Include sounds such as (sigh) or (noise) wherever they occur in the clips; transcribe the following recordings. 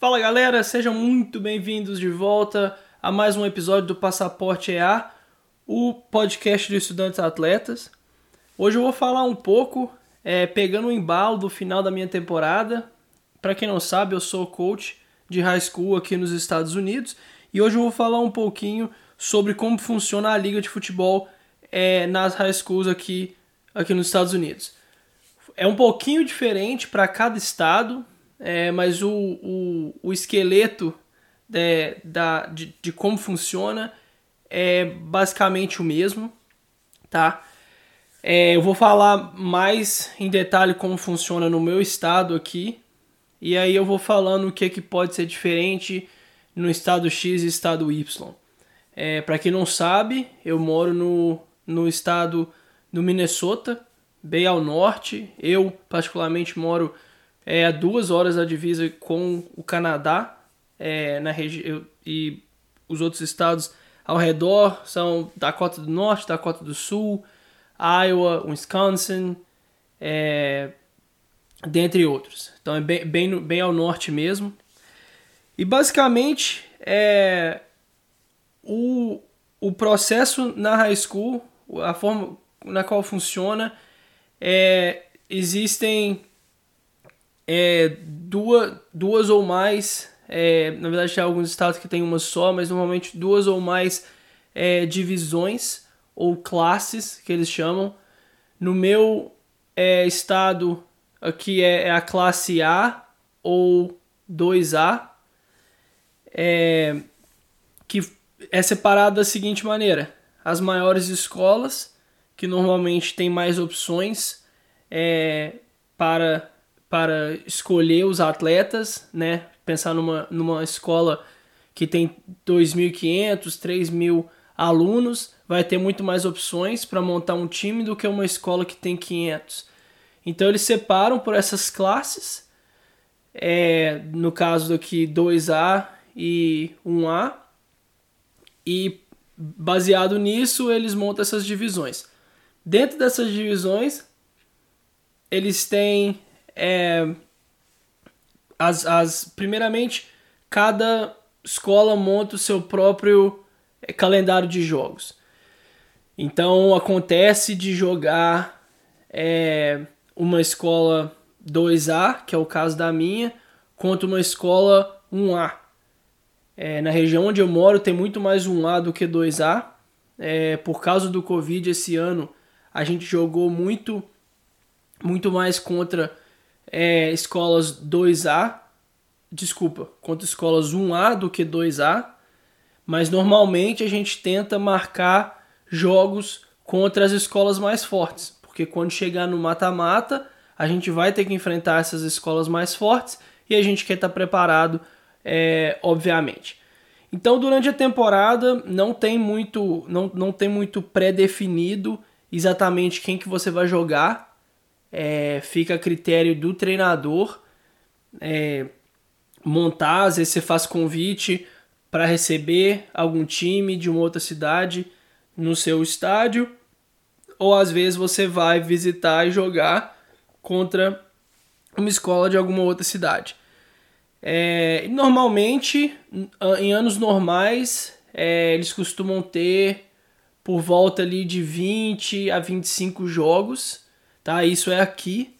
Fala galera, sejam muito bem-vindos de volta a mais um episódio do Passaporte EA, o podcast dos estudantes atletas. Hoje eu vou falar um pouco, é, pegando o embalo do final da minha temporada. Para quem não sabe, eu sou coach de high school aqui nos Estados Unidos e hoje eu vou falar um pouquinho sobre como funciona a liga de futebol é, nas high schools aqui, aqui nos Estados Unidos. É um pouquinho diferente para cada estado, é, mas o, o, o esqueleto de, é, da, de, de como funciona é basicamente o mesmo, tá? É, eu vou falar mais em detalhe como funciona no meu estado aqui, e aí eu vou falando o que, que pode ser diferente no estado X e estado Y. É, Para quem não sabe, eu moro no, no estado do Minnesota, bem ao norte. Eu, particularmente, moro é, a duas horas da divisa com o Canadá é, na região e os outros estados ao redor são Dakota do Norte, Dakota do Sul, Iowa, Wisconsin, é, dentre outros. Então é bem, bem, bem ao norte mesmo. E basicamente é, o, o processo na high school, a forma na qual funciona, é, existem é, duas, duas ou mais, é, na verdade tem alguns estados que tem uma só, mas normalmente duas ou mais é, divisões ou classes que eles chamam. No meu é, estado aqui é, é, a classe A ou 2A, é, que é separado da seguinte maneira: as maiores escolas, que normalmente têm mais opções para para escolher os atletas, né? Pensar numa, numa escola que tem 2.500, 3.000 alunos, vai ter muito mais opções para montar um time do que uma escola que tem 500. Então eles separam por essas classes, é, no caso aqui 2A e 1A, e baseado nisso eles montam essas divisões. Dentro dessas divisões, eles têm é, as, as primeiramente cada escola monta o seu próprio é, calendário de jogos. Então acontece de jogar é, uma escola 2A, que é o caso da minha, contra uma escola 1A. É, na região onde eu moro tem muito mais 1A do que 2A. É, por causa do Covid esse ano a gente jogou muito, muito mais contra é, escolas 2A, desculpa, contra escolas 1A do que 2A, mas normalmente a gente tenta marcar jogos contra as escolas mais fortes, porque quando chegar no mata-mata, a gente vai ter que enfrentar essas escolas mais fortes e a gente quer estar preparado, é, obviamente. Então, durante a temporada não tem muito, não, não tem muito pré-definido exatamente quem que você vai jogar, é, fica a critério do treinador é, montar, às vezes você faz convite para receber algum time de uma outra cidade no seu estádio, ou às vezes você vai visitar e jogar contra uma escola de alguma outra cidade. É, normalmente, em anos normais, é, eles costumam ter por volta ali de 20 a 25 jogos tá? Isso é aqui.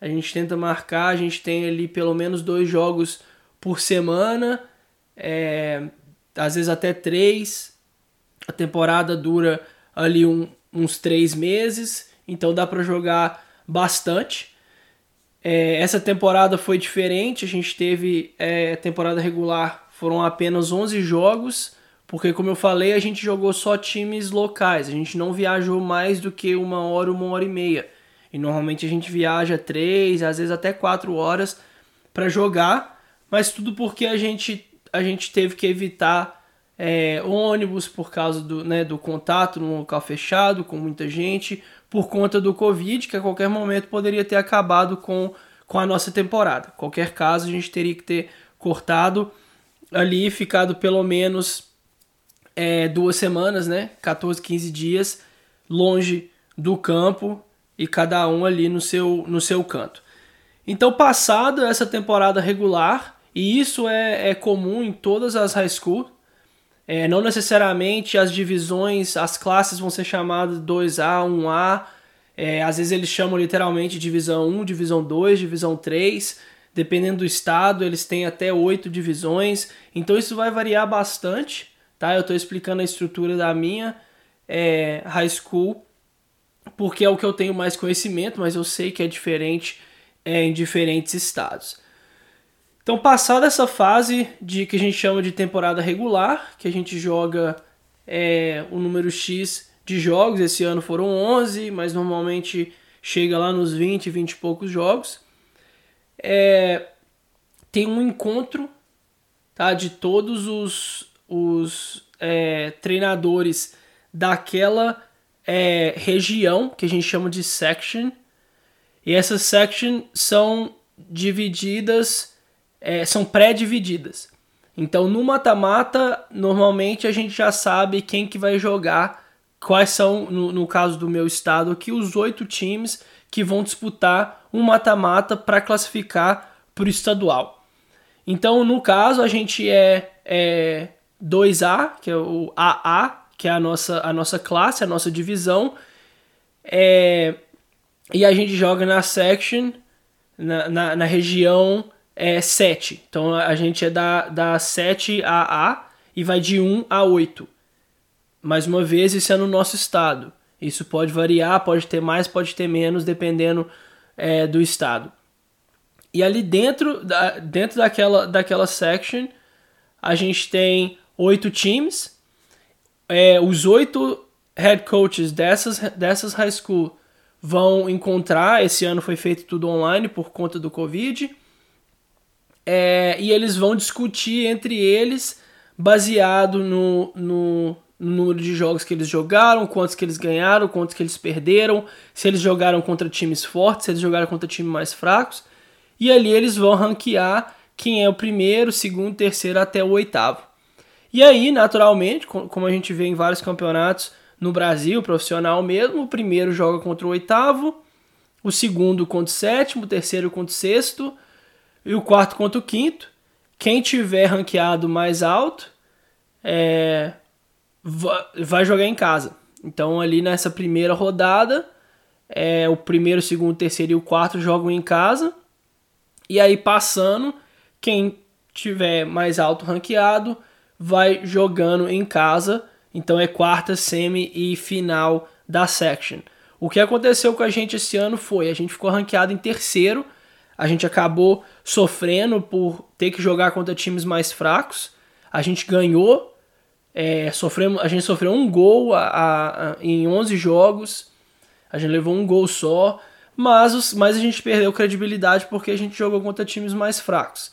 A gente tenta marcar, a gente tem ali pelo menos dois jogos por semana, é, às vezes até três. A temporada dura ali um, uns três meses, então dá para jogar bastante. É, essa temporada foi diferente, a gente teve é, temporada regular, foram apenas 11 jogos, porque como eu falei, a gente jogou só times locais, a gente não viajou mais do que uma hora, uma hora e meia. E normalmente a gente viaja três, às vezes até quatro horas para jogar, mas tudo porque a gente, a gente teve que evitar é, ônibus por causa do, né, do contato num local fechado com muita gente, por conta do Covid, que a qualquer momento poderia ter acabado com, com a nossa temporada. Qualquer caso, a gente teria que ter cortado ali, ficado pelo menos é, duas semanas, né, 14, 15 dias longe do campo e cada um ali no seu, no seu canto. Então, passado essa temporada regular E isso é, é comum em todas as high school. É, não necessariamente as divisões, as classes vão ser chamadas 2A, 1A. É, às vezes eles chamam literalmente divisão 1, divisão 2, divisão 3. Dependendo do estado, eles têm até oito divisões. Então isso vai variar bastante. Tá? Eu estou explicando a estrutura da minha é, high school porque é o que eu tenho mais conhecimento, mas eu sei que é diferente é, em diferentes estados. Então, passada essa fase de que a gente chama de temporada regular, que a gente joga é, o número X de jogos, esse ano foram 11, mas normalmente chega lá nos 20, 20 e poucos jogos. É, tem um encontro tá, de todos os, os é, treinadores daquela é, região que a gente chama de section. E essas sections são divididas é, são pré-divididas. Então no mata-mata, normalmente a gente já sabe quem que vai jogar, quais são, no, no caso do meu estado aqui, os oito times que vão disputar um mata-mata para classificar para o estadual. Então, no caso, a gente é, é 2A, que é o AA, que é a nossa, a nossa classe, a nossa divisão, é, e a gente joga na section, na, na, na região é 7. Então a gente é da, da 7 a A e vai de 1 a 8. Mais uma vez, isso é no nosso estado. Isso pode variar, pode ter mais, pode ter menos, dependendo é, do estado. E ali dentro, da, dentro daquela, daquela section, a gente tem oito times. É, os oito head coaches dessas, dessas high school vão encontrar. Esse ano foi feito tudo online por conta do Covid é, e eles vão discutir entre eles, baseado no, no, no, número de jogos que eles jogaram, quantos que eles ganharam, quantos que eles perderam, se eles jogaram contra times fortes, se eles jogaram contra times mais fracos. E ali eles vão ranquear quem é o primeiro, segundo, terceiro até o oitavo. E aí, naturalmente, como a gente vê em vários campeonatos no Brasil, profissional mesmo, o primeiro joga contra o oitavo, o segundo contra o sétimo, o terceiro contra o sexto, e o quarto contra o quinto. Quem tiver ranqueado mais alto é, vai jogar em casa. Então ali nessa primeira rodada, é, o primeiro, o segundo, o terceiro e o quarto jogam em casa. E aí passando, quem tiver mais alto ranqueado vai jogando em casa. Então é quarta, semi e final da section. O que aconteceu com a gente esse ano foi, a gente ficou ranqueado em terceiro a gente acabou sofrendo por ter que jogar contra times mais fracos. A gente ganhou, é, sofremos, a gente sofreu um gol a, a, a, em 11 jogos, a gente levou um gol só, mas, os, mas a gente perdeu credibilidade porque a gente jogou contra times mais fracos.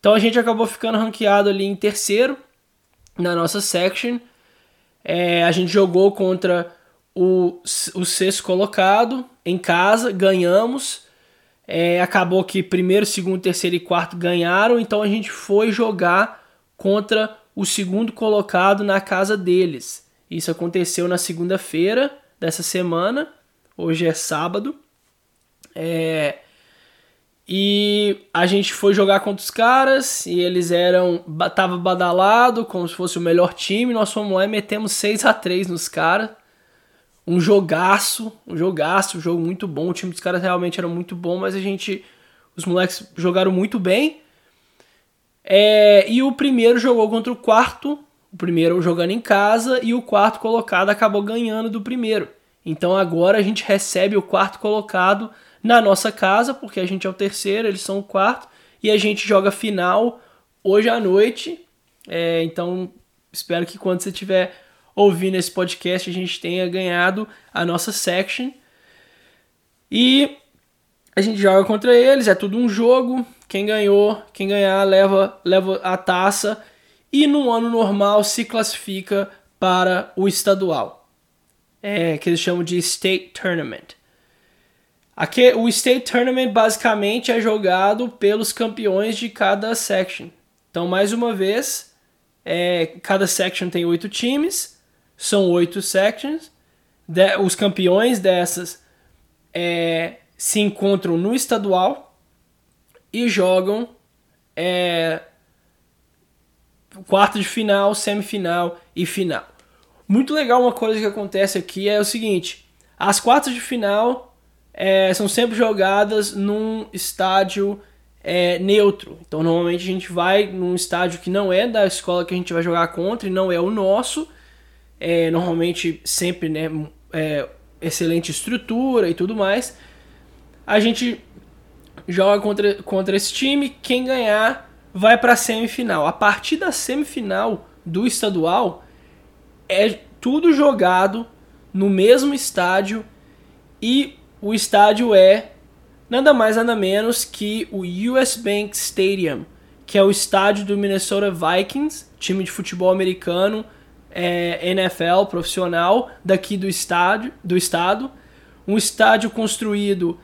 Então a gente acabou ficando ranqueado ali em terceiro na nossa section. É, a gente jogou contra o, o sexto colocado em casa, ganhamos. É, acabou que primeiro, segundo, terceiro e quarto ganharam, então a gente foi jogar contra o segundo colocado na casa deles. Isso aconteceu na segunda-feira dessa semana, hoje é sábado. É, e a gente foi jogar contra os caras e eles eram. Tava badalado, como se fosse o melhor time. Nós fomos lá e metemos 6 a 3 nos caras um jogaço, um jogaço, um jogo muito bom. O time dos caras realmente era muito bom, mas a gente. Os moleques jogaram muito bem. É, e o primeiro jogou contra o quarto, o primeiro jogando em casa, e o quarto colocado acabou ganhando do primeiro. Então agora a gente recebe o quarto colocado na nossa casa, porque a gente é o terceiro, eles são o quarto, e a gente joga final hoje à noite. É, então espero que quando você tiver ouvindo esse podcast a gente tenha ganhado a nossa section. E a gente joga contra eles, é tudo um jogo. Quem ganhou, quem ganhar leva, leva a taça e no ano normal se classifica para o estadual, é, que eles chamam de State Tournament. Aqui, o State Tournament basicamente é jogado pelos campeões de cada section. Então, mais uma vez, é, cada section tem oito times são oito sections. De, os campeões dessas é, se encontram no estadual e jogam é, quarto de final, semifinal e final. Muito legal uma coisa que acontece aqui é o seguinte: as quartas de final é, são sempre jogadas num estádio é, neutro. Então normalmente a gente vai num estádio que não é da escola que a gente vai jogar contra e não é o nosso. É, normalmente sempre né, é, excelente estrutura e tudo mais. A gente joga contra, contra esse time, quem ganhar vai para a semifinal. A partir da semifinal do estadual é tudo jogado no mesmo estádio e o estádio é nada mais nada menos que o US Bank Stadium, que é o estádio do Minnesota Vikings, time de futebol americano, é, NFL profissional daqui do estádio, do estado, um estádio construído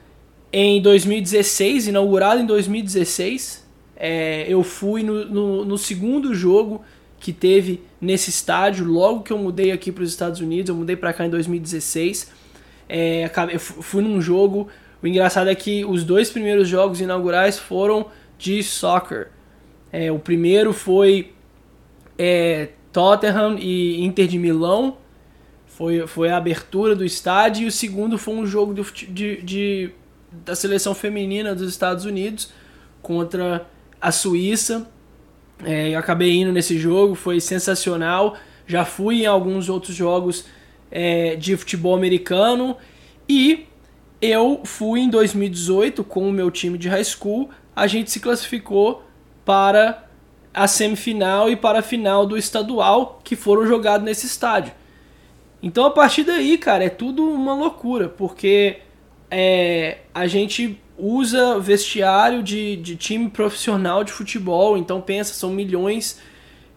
em 2016, inaugurado em 2016. É, eu fui no, no, no, segundo jogo que teve nesse estádio, logo que eu mudei aqui para os Estados Unidos, eu mudei para cá em 2016. É, eu fui num jogo o engraçado é que os dois primeiros jogos inaugurais foram de soccer. É, o primeiro foi é, Tottenham e Inter de Milão, foi, foi a abertura do estádio, e o segundo foi um jogo de, de, de da seleção feminina dos Estados Unidos contra a Suíça. É, eu acabei indo nesse jogo, foi sensacional. Já fui em alguns outros jogos é, de futebol americano e eu fui em 2018 com o meu time de high school, a gente se classificou para a semifinal e para a final do estadual que foram jogados nesse estádio. Então a partir daí, cara, é tudo uma loucura, porque é, a gente usa vestiário de, de time profissional de futebol, então pensa, são milhões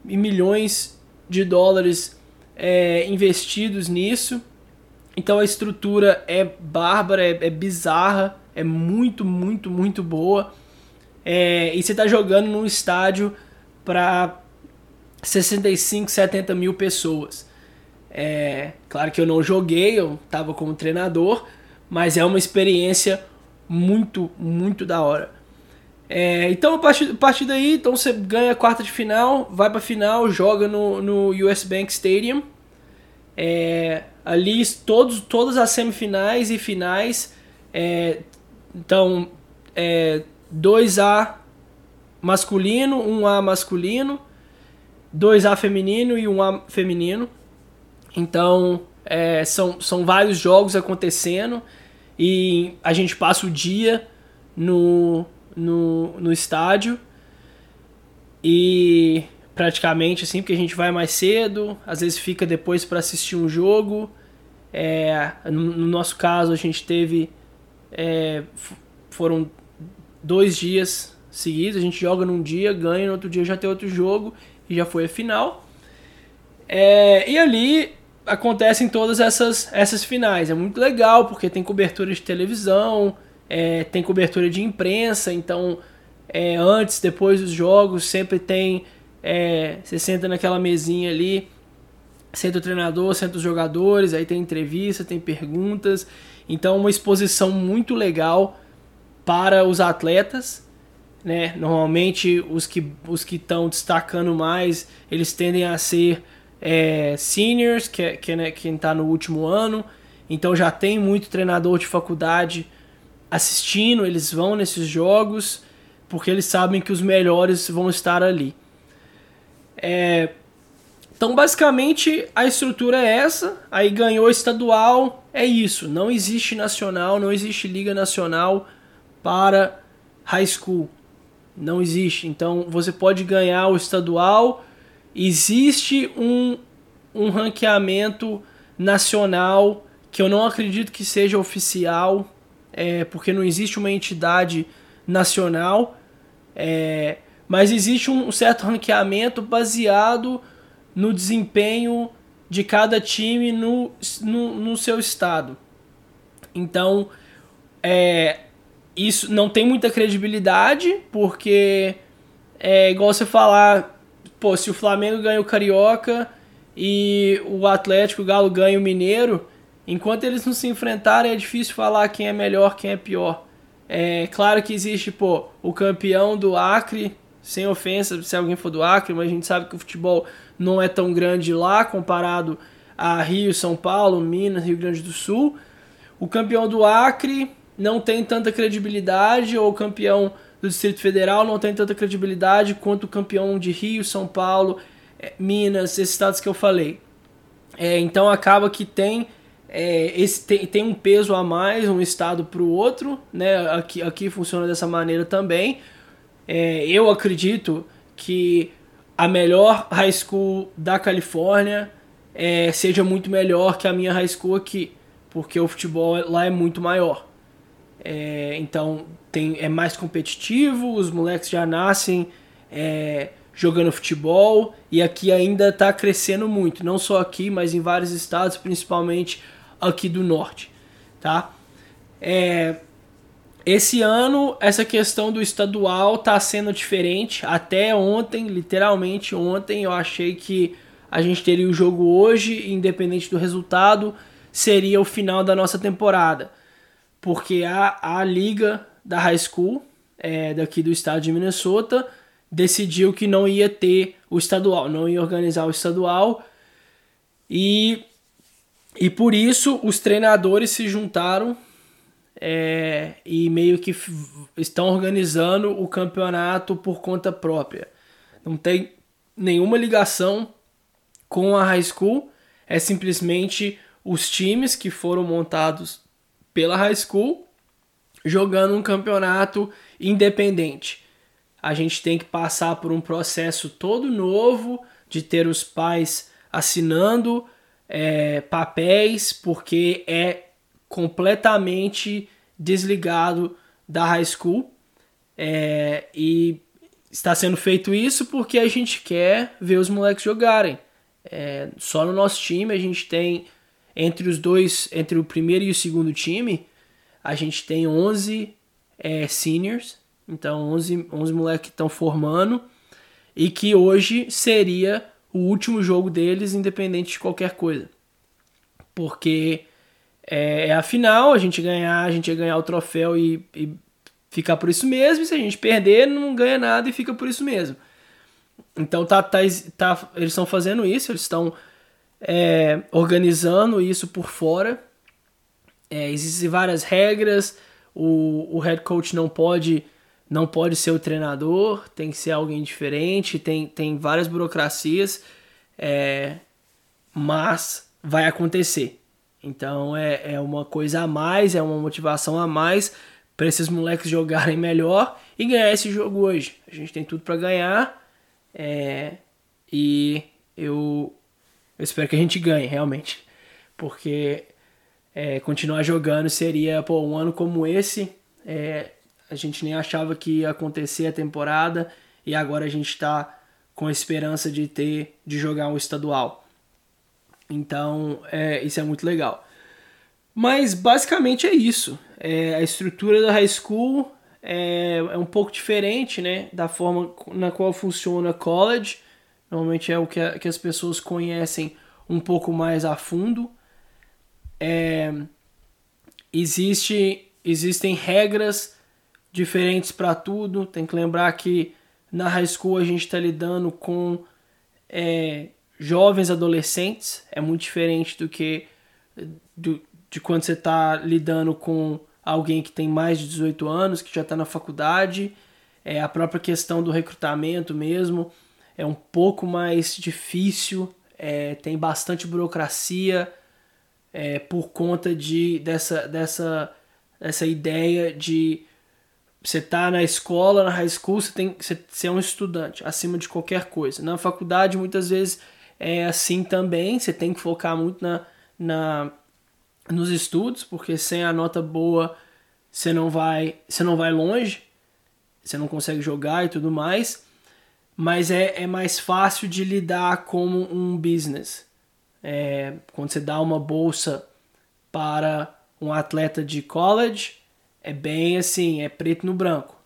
e milhões de dólares é, investidos nisso. Então a estrutura é bárbara, é, é bizarra, é muito, muito, muito boa. É, e você está jogando num estádio para 65, 70 mil pessoas. É, claro que eu não joguei, eu estava como treinador, mas é uma experiência muito, muito da hora. É, então a partir, a partir daí, então você ganha a quarta de final, vai para final, joga no, no US Bank Stadium. É, ali todos, todas as semifinais e finais. É, então, é, 2A masculino, 1A masculino, 2A feminino e 1A feminino. Então, é, são, são vários jogos acontecendo e a gente passa o dia no, no, no estádio e praticamente assim, porque a gente vai mais cedo, às vezes fica depois para assistir um jogo. É, no, no, nosso caso, a gente teve. É, foram dois dias seguidos, a gente joga num dia, ganha, no outro dia já tem outro jogo e já foi a final. É, e ali acontecem todas essas, essas finais. É muito legal porque tem cobertura de televisão, é, tem cobertura de imprensa, então é, antes, depois dos jogos, sempre tem é, você senta naquela mesinha ali, senta o treinador, senta os jogadores, aí tem entrevista, tem perguntas. Então, uma exposição muito legal para os atletas. Né? Normalmente, os que os que estão destacando mais, eles tendem a ser é, seniors, que, é, que é né, quem está no último ano. Então, já tem muito treinador de faculdade assistindo, eles vão nesses jogos, porque eles sabem que os melhores vão estar ali. É, então, basicamente, a estrutura é essa. Aí ganhou estadual, é isso. Não existe nacional, não existe liga nacional para high school. Não existe. Então, você pode ganhar o estadual. Existe um, um ranqueamento nacional que eu não acredito que seja oficial, é, porque não existe uma entidade nacional. É, mas existe um certo ranqueamento baseado no desempenho de cada time no, no, no seu estado. Então, é, isso não tem muita credibilidade, porque é igual você falar, pô, se o Flamengo ganha o Carioca e o Atlético, o Galo ganha o Mineiro, enquanto eles não se enfrentarem é difícil falar quem é melhor, quem é pior. É claro que existe, pô, o campeão do Acre sem ofensa se alguém for do Acre, mas a gente sabe que o futebol não é tão grande lá comparado a Rio, São Paulo, Minas, Rio Grande do Sul. O campeão do Acre não tem tanta credibilidade, ou o campeão do Distrito Federal não tem tanta credibilidade quanto o campeão de Rio, São Paulo, eh, Minas, esses estados que eu falei. É, então acaba que tem, é, esse, tem, tem um peso a mais um estado para o outro, né? Aqui, aqui funciona dessa maneira também. É, eu acredito que a melhor high school da Califórnia é, seja muito melhor que a minha high school aqui, porque o futebol lá é muito maior. É, então tem, é mais competitivo, os moleques já nascem é, jogando futebol e aqui ainda está crescendo muito, não só aqui, mas em vários estados, principalmente aqui do norte, tá? É, esse ano essa questão do estadual está sendo diferente. Até ontem, literalmente ontem, eu achei que a gente teria o jogo hoje, independente do resultado, seria o final da nossa temporada, porque a, a liga da high school é, daqui do estado de Minnesota decidiu que não ia ter o estadual, não ia organizar o estadual. E, e por isso os treinadores se juntaram é, e meio que estão organizando o campeonato por conta própria. Não tem nenhuma ligação com a high school, é simplesmente os times que foram montados pela high school jogando um campeonato independente a gente tem que passar por um processo todo novo de ter os pais assinando é, papéis, porque é completamente desligado da high school. É, e está sendo feito isso porque a gente quer ver os moleques jogarem. É, só no nosso time a gente tem entre os dois, entre o primeiro e o segundo time, a gente tem 11 é, seniors então, 11, 11 moleques que estão formando e que hoje seria o último jogo deles, independente de qualquer coisa. Porque é, é a final, a gente ganhar, a gente ia ganhar o troféu e, e ficar por isso mesmo. E se a gente perder, não ganha nada e fica por isso mesmo. Então tá, tá, tá eles estão fazendo isso, eles estão é, organizando isso por fora. É, existem várias regras, o, o head coach não pode não pode ser o treinador, tem que ser alguém diferente, tem, tem várias burocracias, é, mas vai acontecer. Então é, é uma coisa a mais, é uma motivação a mais para esses moleques jogarem melhor e ganhar esse jogo hoje. A gente tem tudo para ganhar é, e eu, eu espero que a gente ganhe realmente, porque é, continuar jogando seria pô, um ano como esse. É, a gente nem achava que ia acontecer a temporada e agora a gente está com a esperança de ter de jogar um estadual. Então, é, isso é muito legal. Mas basicamente é isso. É, a estrutura da high school é, é, um pouco diferente né, da forma na qual funciona college. Normalmente é o que, a, que as pessoas conhecem um pouco mais a fundo. É, existe, existem regras diferentes para tudo. Tem que lembrar que na high school a gente está lidando com é, jovens adolescentes, é muito diferente do que do, de quando você está lidando com alguém que tem mais de 18 anos, que já está na faculdade. É, a própria questão do recrutamento mesmo é um pouco mais difícil, é, tem bastante burocracia é, por conta de, dessa, dessa, dessa ideia de você tá na escola, na high school, você tem você, você é um estudante acima de qualquer coisa. Na faculdade, muitas vezes é assim também, você tem que focar muito na, na nos estudos, porque sem a nota boa você não vai, você não vai longe, você não consegue jogar e tudo mais. Mas é, é mais fácil de lidar como um business. É, quando você dá uma bolsa para um atleta de college, é bem assim, é preto no branco.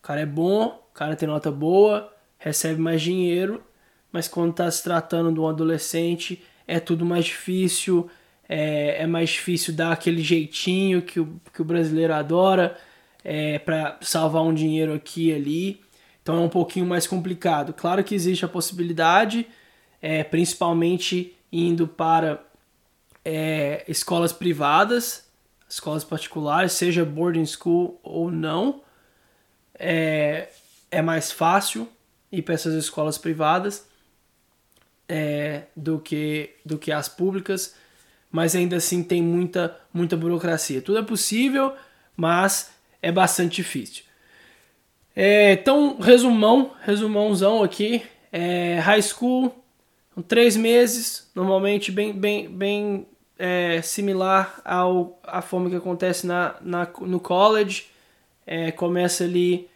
O cara é bom, o cara tem nota boa, recebe mais dinheiro, mas quando está se tratando de um adolescente é tudo mais difícil, é, é mais difícil dar aquele jeitinho que o, que o brasileiro adora é, para salvar um dinheiro aqui e ali. Então é um pouquinho mais complicado. Claro que existe a possibilidade, é, principalmente indo para é, escolas privadas, escolas particulares, seja boarding school ou não, é, é mais fácil ir para essas escolas privadas é, do, que, do que as públicas, mas ainda assim tem muita, muita burocracia. Tudo é possível, mas é bastante difícil. É, então, resumão, resumãozão aqui. É, high school, três meses, normalmente bem, bem, bem é, similar ao a forma que acontece na, na, no college. É, começa ali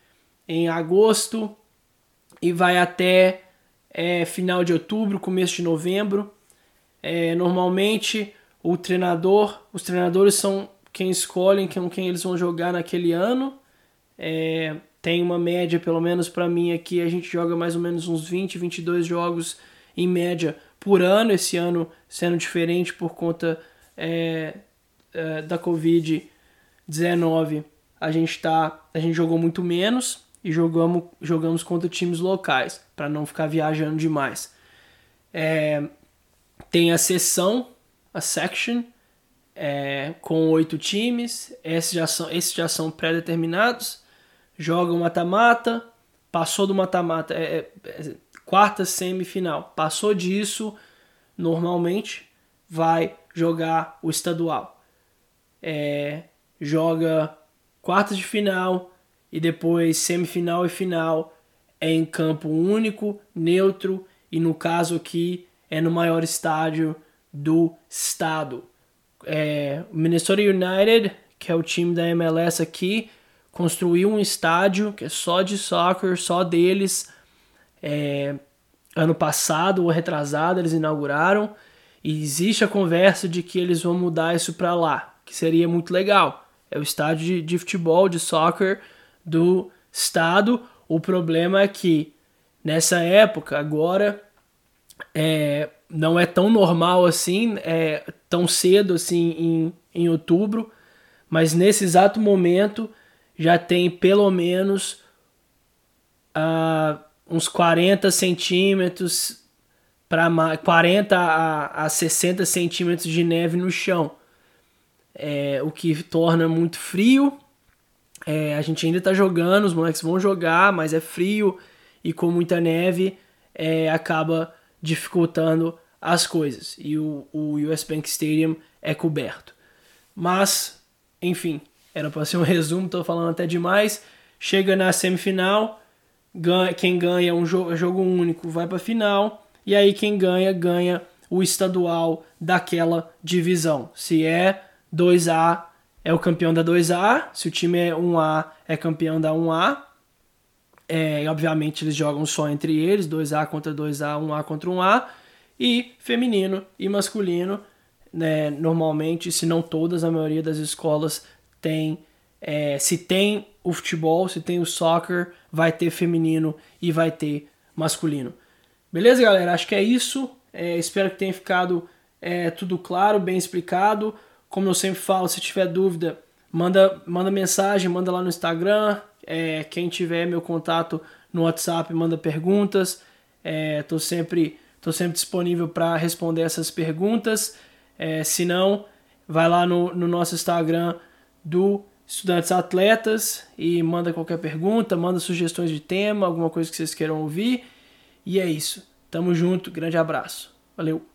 em agosto e vai até é, final de outubro, começo de novembro. É, normalmente o treinador, os treinadores são quem escolhem com quem eles vão jogar naquele ano. É, tem uma média, pelo menos para mim aqui, a gente joga mais ou menos uns 20, 22 jogos em média por ano, esse ano sendo diferente por conta é, é, da Covid-19. A gente tá, a gente jogou muito menos e jogamos, jogamos contra times locais para não ficar viajando demais. É, tem a sessão, a section, é, com oito times. Esses já são, esses já são pré-determinados joga mata-mata, passou do mata-mata, é, é, é, quarta semifinal, passou disso, normalmente vai jogar o estadual. É, joga quartas de final e depois semifinal e final é em campo único, neutro e no caso aqui é no maior estádio do estado. É, Minnesota United, que é o time da MLS aqui, construiu um estádio que é só de soccer, só deles. É, ano passado ou retrasado eles inauguraram e existe a conversa de que eles vão mudar isso para lá, que seria muito legal. É o estádio de, de futebol, de soccer do estado. O problema é que nessa época, agora, é, não é tão normal assim, é, tão cedo assim em, em outubro, mas nesse exato momento já tem pelo menos uh, uns 40 centímetros para 40 a, a 60 centímetros de neve no chão. É, o que torna muito frio. É, a gente ainda está jogando, os moleques vão jogar, mas é frio e com muita neve é, acaba dificultando as coisas. E o, o US Bank Stadium é coberto. Mas, enfim, era para ser um (laughs) resumo, tô falando até demais. Chega na semifinal, ganha, quem ganha um jogo, jogo único vai para final, e aí quem ganha, ganha o estadual daquela divisão. Se é 2A, é o campeão da 2A, se o time é 1A, é campeão da 1A. É, obviamente eles jogam só entre eles, 2A contra 2A, 1A contra 1A. E feminino e masculino, né, normalmente, se não todas, a maioria das escolas tem é, se tem o futebol, se tem o soccer, vai ter feminino e vai ter masculino. Beleza, galera? Acho que é isso. É, espero que tenha ficado é, tudo claro, bem explicado. Como eu sempre falo, se tiver dúvida, manda, manda mensagem, manda lá no Instagram. É, quem tiver meu contato no WhatsApp, manda perguntas. Estou é, sempre, tô sempre disponível para responder essas perguntas. É, se não, vai lá no, no nosso Instagram do Estudantes Atletas e manda qualquer pergunta, manda sugestões de tema, alguma coisa que vocês queiram ouvir. E é isso. Tamo junto, grande abraço. Valeu!